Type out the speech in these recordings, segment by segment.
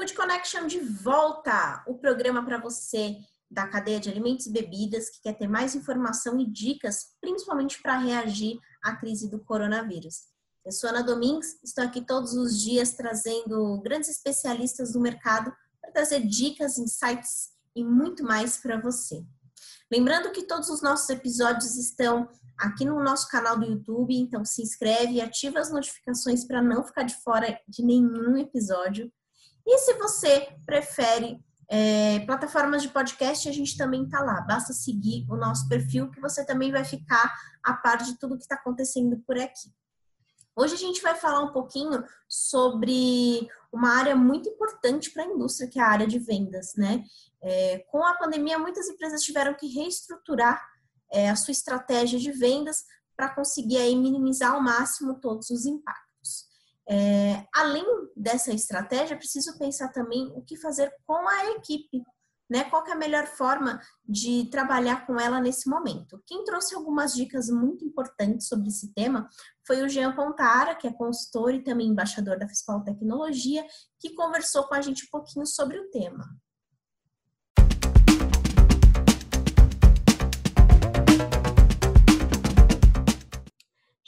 Food Connection de volta, o programa para você da cadeia de alimentos e bebidas que quer ter mais informação e dicas, principalmente para reagir à crise do coronavírus. Eu sou Ana Domingues, estou aqui todos os dias trazendo grandes especialistas do mercado para trazer dicas, insights e muito mais para você. Lembrando que todos os nossos episódios estão aqui no nosso canal do YouTube, então se inscreve e ativa as notificações para não ficar de fora de nenhum episódio. E se você prefere é, plataformas de podcast, a gente também está lá. Basta seguir o nosso perfil que você também vai ficar a par de tudo que está acontecendo por aqui. Hoje a gente vai falar um pouquinho sobre uma área muito importante para a indústria, que é a área de vendas, né? É, com a pandemia, muitas empresas tiveram que reestruturar é, a sua estratégia de vendas para conseguir aí minimizar ao máximo todos os impactos. É, além dessa estratégia, preciso pensar também o que fazer com a equipe, né? Qual é a melhor forma de trabalhar com ela nesse momento? Quem trouxe algumas dicas muito importantes sobre esse tema foi o Jean Pontara, que é consultor e também embaixador da Fispal Tecnologia, que conversou com a gente um pouquinho sobre o tema.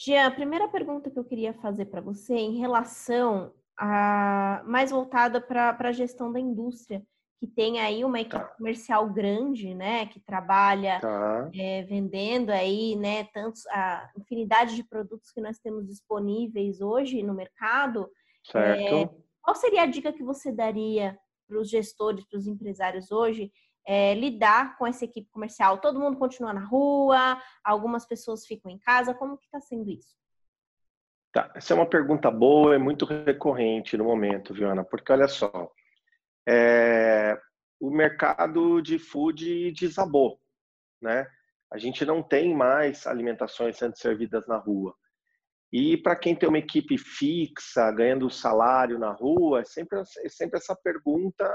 Jean, a primeira pergunta que eu queria fazer para você em relação a mais voltada para a gestão da indústria, que tem aí uma equipe tá. comercial grande, né, que trabalha tá. é, vendendo aí, né, tantos a infinidade de produtos que nós temos disponíveis hoje no mercado. Certo. É, qual seria a dica que você daria para os gestores, para os empresários hoje é, lidar com essa equipe comercial? Todo mundo continua na rua, algumas pessoas ficam em casa, como que está sendo isso? Tá, essa é uma pergunta boa, é muito recorrente no momento, Viana, porque olha só, é, o mercado de food desabou, né? A gente não tem mais alimentações sendo servidas na rua. E para quem tem uma equipe fixa, ganhando salário na rua, é sempre, é sempre essa pergunta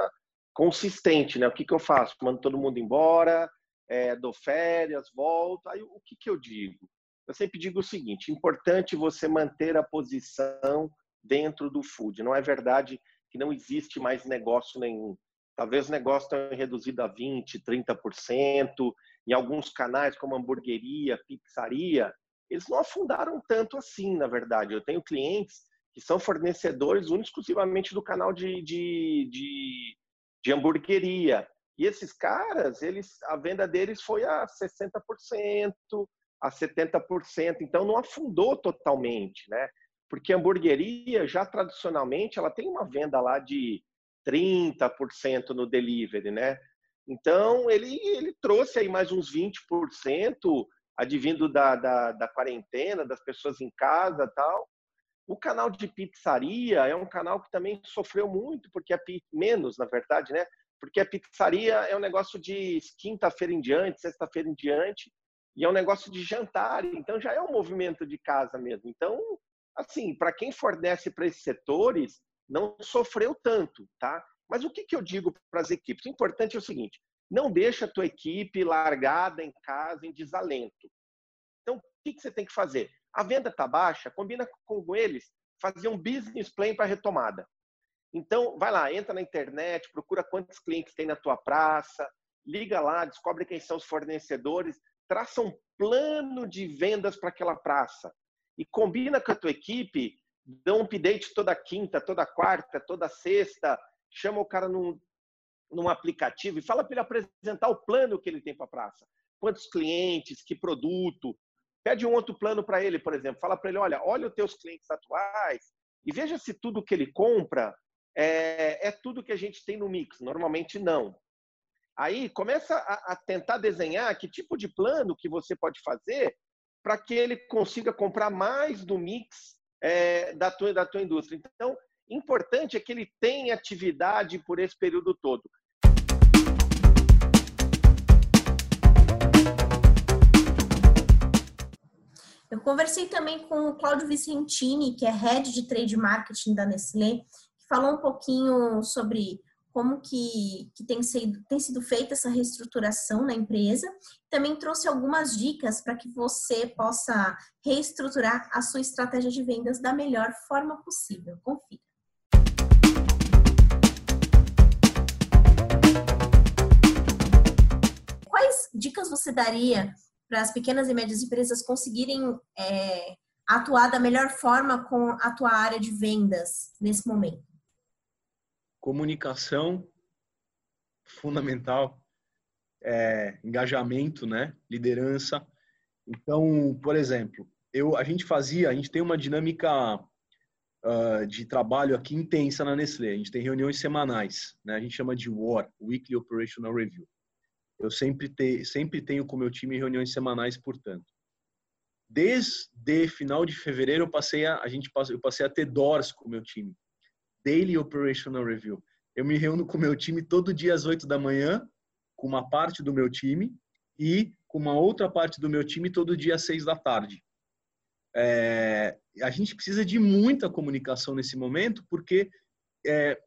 consistente, né? O que, que eu faço? Mando todo mundo embora, é, dou férias, volto. Aí o que, que eu digo? Eu sempre digo o seguinte: importante você manter a posição dentro do food. Não é verdade que não existe mais negócio nenhum. Talvez o negócio tenha reduzido a 20%, 30%. Em alguns canais, como hamburgueria, pizzaria, eles não afundaram tanto assim, na verdade. Eu tenho clientes que são fornecedores exclusivamente do canal de, de, de de hamburgueria. E esses caras, eles, a venda deles foi a 60%, a 70%, então não afundou totalmente, né? Porque a hamburgueria, já tradicionalmente, ela tem uma venda lá de 30% no delivery, né? Então, ele, ele trouxe aí mais uns 20%, advindo da, da, da quarentena, das pessoas em casa tal. O canal de pizzaria é um canal que também sofreu muito, porque é menos, na verdade, né? Porque a pizzaria é um negócio de quinta-feira em diante, sexta-feira em diante, e é um negócio de jantar, então já é um movimento de casa mesmo. Então, assim, para quem fornece para esses setores, não sofreu tanto, tá? Mas o que, que eu digo para as equipes? O importante é o seguinte: não deixa a tua equipe largada em casa em desalento. Então, o que, que você tem que fazer? A venda está baixa, combina com eles fazer um business plan para retomada. Então, vai lá, entra na internet, procura quantos clientes tem na tua praça, liga lá, descobre quem são os fornecedores, traça um plano de vendas para aquela praça e combina com a tua equipe, dá um update toda quinta, toda quarta, toda sexta, chama o cara num, num aplicativo e fala para ele apresentar o plano que ele tem para a praça. Quantos clientes, que produto, Pede um outro plano para ele, por exemplo. Fala para ele, olha, olha os teus clientes atuais e veja se tudo que ele compra é, é tudo que a gente tem no mix. Normalmente não. Aí começa a, a tentar desenhar que tipo de plano que você pode fazer para que ele consiga comprar mais do mix é, da, tua, da tua indústria. Então, importante é que ele tenha atividade por esse período todo. Eu conversei também com o Cláudio Vicentini, que é head de trade marketing da Nestlé, que falou um pouquinho sobre como que, que tem, sido, tem sido feita essa reestruturação na empresa. Também trouxe algumas dicas para que você possa reestruturar a sua estratégia de vendas da melhor forma possível. Confira. Quais dicas você daria para as pequenas e médias empresas conseguirem é, atuar da melhor forma com a tua área de vendas nesse momento? Comunicação fundamental, é, engajamento, né? Liderança. Então, por exemplo, eu, a gente fazia, a gente tem uma dinâmica uh, de trabalho aqui intensa na Nestlé. A gente tem reuniões semanais, né? A gente chama de WAR, Weekly Operational Review. Eu sempre, te, sempre tenho com meu time reuniões semanais, portanto. Desde final de fevereiro eu passei a, a gente eu passei a ter DORS com o meu time, Daily Operational Review. Eu me reúno com o meu time todo dia às 8 da manhã, com uma parte do meu time e com uma outra parte do meu time todo dia às 6 da tarde. É, a gente precisa de muita comunicação nesse momento, porque é,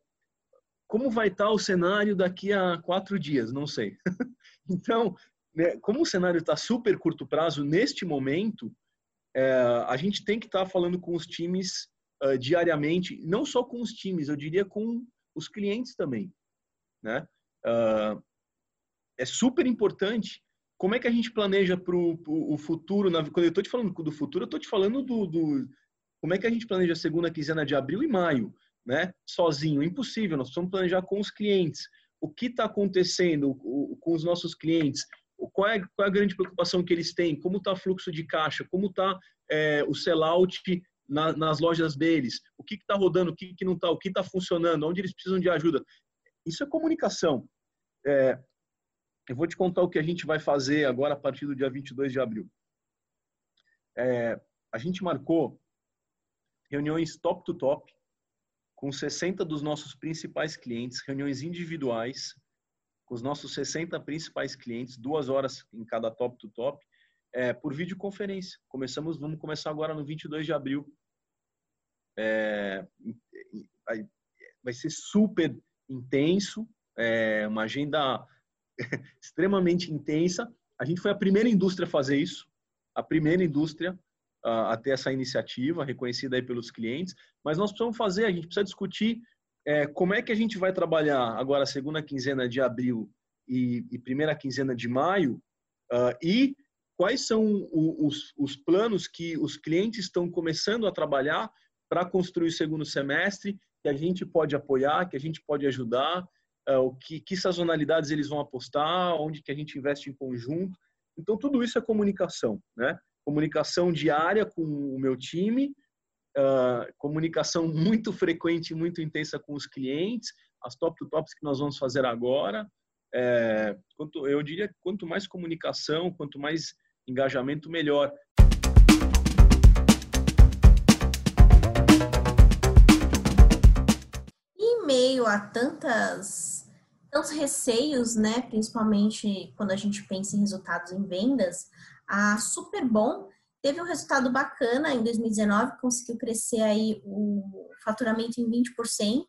como vai estar o cenário daqui a quatro dias? Não sei. então, né, como o cenário está super curto prazo neste momento, é, a gente tem que estar tá falando com os times uh, diariamente, não só com os times, eu diria com os clientes também, né? Uh, é super importante. Como é que a gente planeja para o futuro? Na, quando eu estou te falando do futuro, eu estou te falando do, do, como é que a gente planeja a segunda quinzena de abril e maio, né? Sozinho, impossível. Nós precisamos planejar com os clientes. O que está acontecendo com os nossos clientes? qual é, qual é a grande preocupação que eles têm, como está fluxo de caixa, como está é, o sellout na, nas lojas deles, o que está rodando, o que, que não está, o que está funcionando, onde eles precisam de ajuda. Isso é comunicação. É, eu vou te contar o que a gente vai fazer agora a partir do dia 22 de abril. É, a gente marcou reuniões top to top com 60 dos nossos principais clientes, reuniões individuais com os nossos 60 principais clientes, duas horas em cada top to top, é, por videoconferência. Começamos, vamos começar agora no 22 de abril. É, vai ser super intenso, é, uma agenda extremamente intensa. A gente foi a primeira indústria a fazer isso, a primeira indústria a, a ter essa iniciativa reconhecida aí pelos clientes, mas nós precisamos fazer, a gente precisa discutir é, como é que a gente vai trabalhar agora a segunda quinzena de abril e, e primeira quinzena de maio uh, e quais são os, os, planos que os clientes estão começando a trabalhar para construir o segundo semestre que a gente pode apoiar, que a gente pode ajudar, uh, o que, que sazonalidades eles vão apostar, onde que a gente investe em conjunto. Então tudo isso é comunicação, né? Comunicação diária com o meu time, uh, comunicação muito frequente, muito intensa com os clientes, as top to tops que nós vamos fazer agora. É, quanto, eu diria que quanto mais comunicação, quanto mais engajamento, melhor. Em meio a tantas tantos receios, né, principalmente quando a gente pensa em resultados em vendas, a Superbom teve um resultado bacana em 2019, conseguiu crescer aí o faturamento em 20%,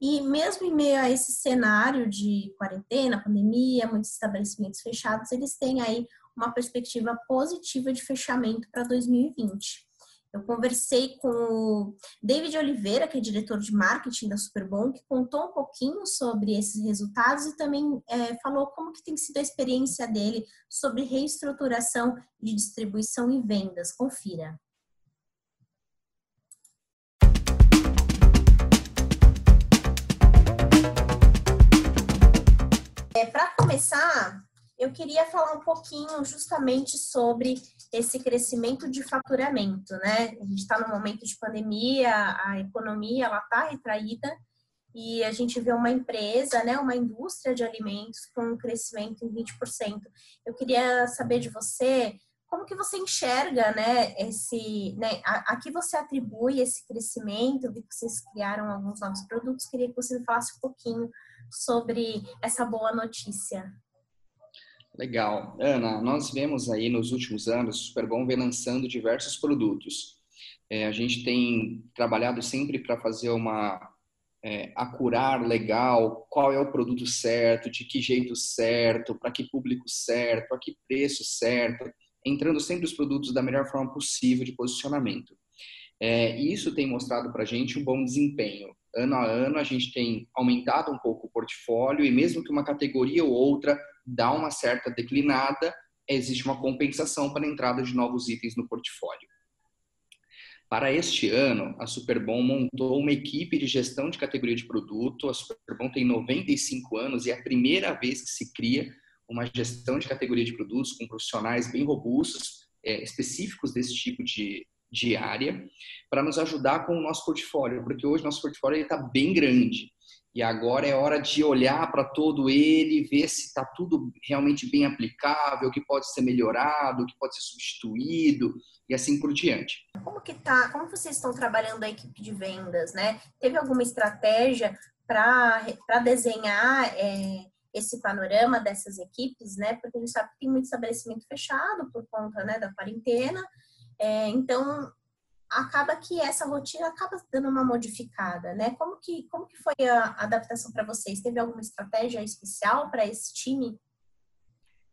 e mesmo em meio a esse cenário de quarentena, pandemia, muitos estabelecimentos fechados, eles têm aí uma perspectiva positiva de fechamento para 2020. Eu conversei com o David Oliveira, que é diretor de marketing da Superbom, que contou um pouquinho sobre esses resultados e também é, falou como que tem sido a experiência dele sobre reestruturação de distribuição e vendas. Confira. É, Para começar, eu queria falar um pouquinho justamente sobre esse crescimento de faturamento, né? A gente está no momento de pandemia, a economia ela está retraída e a gente vê uma empresa, né, uma indústria de alimentos com um crescimento em 20%. Eu queria saber de você como que você enxerga, né, esse, né, a, a que você atribui esse crescimento? Vi que vocês criaram alguns novos produtos. Queria que você me falasse um pouquinho sobre essa boa notícia. Legal. Ana, nós vemos aí nos últimos anos o Superbom vem lançando diversos produtos. É, a gente tem trabalhado sempre para fazer uma é, acurar legal qual é o produto certo, de que jeito certo, para que público certo, a que preço certo, entrando sempre os produtos da melhor forma possível de posicionamento. É, e isso tem mostrado para a gente um bom desempenho ano a ano a gente tem aumentado um pouco o portfólio e mesmo que uma categoria ou outra dá uma certa declinada, existe uma compensação para a entrada de novos itens no portfólio. Para este ano, a Superbom montou uma equipe de gestão de categoria de produto. A Superbom tem 95 anos e é a primeira vez que se cria uma gestão de categoria de produtos com profissionais bem robustos, é, específicos desse tipo de, de área, para nos ajudar com o nosso portfólio, porque hoje nosso portfólio está bem grande. E agora é hora de olhar para todo ele, ver se está tudo realmente bem aplicável, o que pode ser melhorado, o que pode ser substituído e assim por diante. Como que tá? Como vocês estão trabalhando a equipe de vendas, né? Teve alguma estratégia para desenhar é, esse panorama dessas equipes, né? Porque a gente sabe que tem muito estabelecimento fechado por conta né, da quarentena. É, então, acaba que essa rotina acaba dando uma modificada, né? Como que, como que foi a adaptação para vocês? Teve alguma estratégia especial para esse time?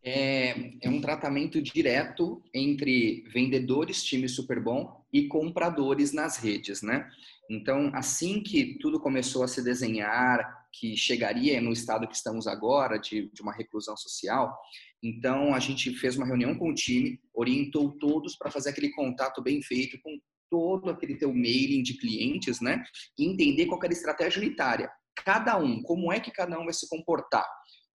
É, é, um tratamento direto entre vendedores, time super bom, e compradores nas redes, né? Então, assim que tudo começou a se desenhar, que chegaria no estado que estamos agora, de, de uma reclusão social, então a gente fez uma reunião com o time, orientou todos para fazer aquele contato bem feito com todo aquele teu mailing de clientes, né? E entender qual era a estratégia unitária. Cada um, como é que cada um vai se comportar?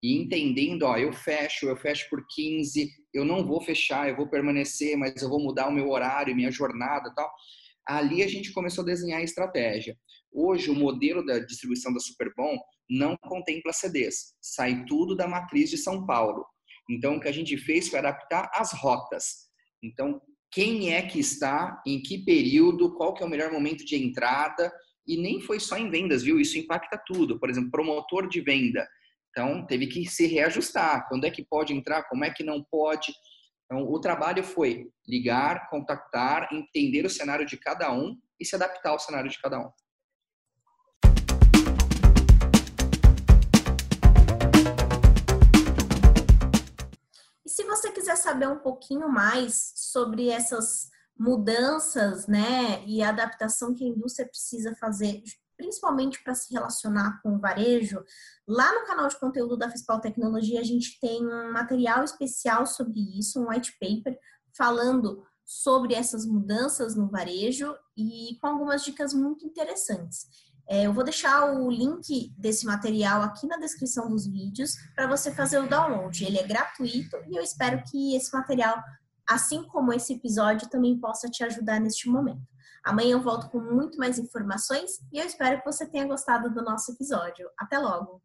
E entendendo, ó, eu fecho, eu fecho por 15, eu não vou fechar, eu vou permanecer, mas eu vou mudar o meu horário, minha jornada tal. Ali a gente começou a desenhar a estratégia. Hoje, o modelo da distribuição da Superbom não contempla CDs, sai tudo da matriz de São Paulo. Então, o que a gente fez foi adaptar as rotas. Então, quem é que está, em que período, qual que é o melhor momento de entrada, e nem foi só em vendas, viu? Isso impacta tudo. Por exemplo, promotor de venda. Então, teve que se reajustar. Quando é que pode entrar, como é que não pode. Então, o trabalho foi ligar, contactar, entender o cenário de cada um e se adaptar ao cenário de cada um. Saber um pouquinho mais sobre essas mudanças, né, e adaptação que a indústria precisa fazer, principalmente para se relacionar com o varejo, lá no canal de conteúdo da Fispal Tecnologia a gente tem um material especial sobre isso, um white paper falando sobre essas mudanças no varejo e com algumas dicas muito interessantes. É, eu vou deixar o link desse material aqui na descrição dos vídeos para você fazer o download. Ele é gratuito e eu espero que esse material, assim como esse episódio, também possa te ajudar neste momento. Amanhã eu volto com muito mais informações e eu espero que você tenha gostado do nosso episódio. Até logo!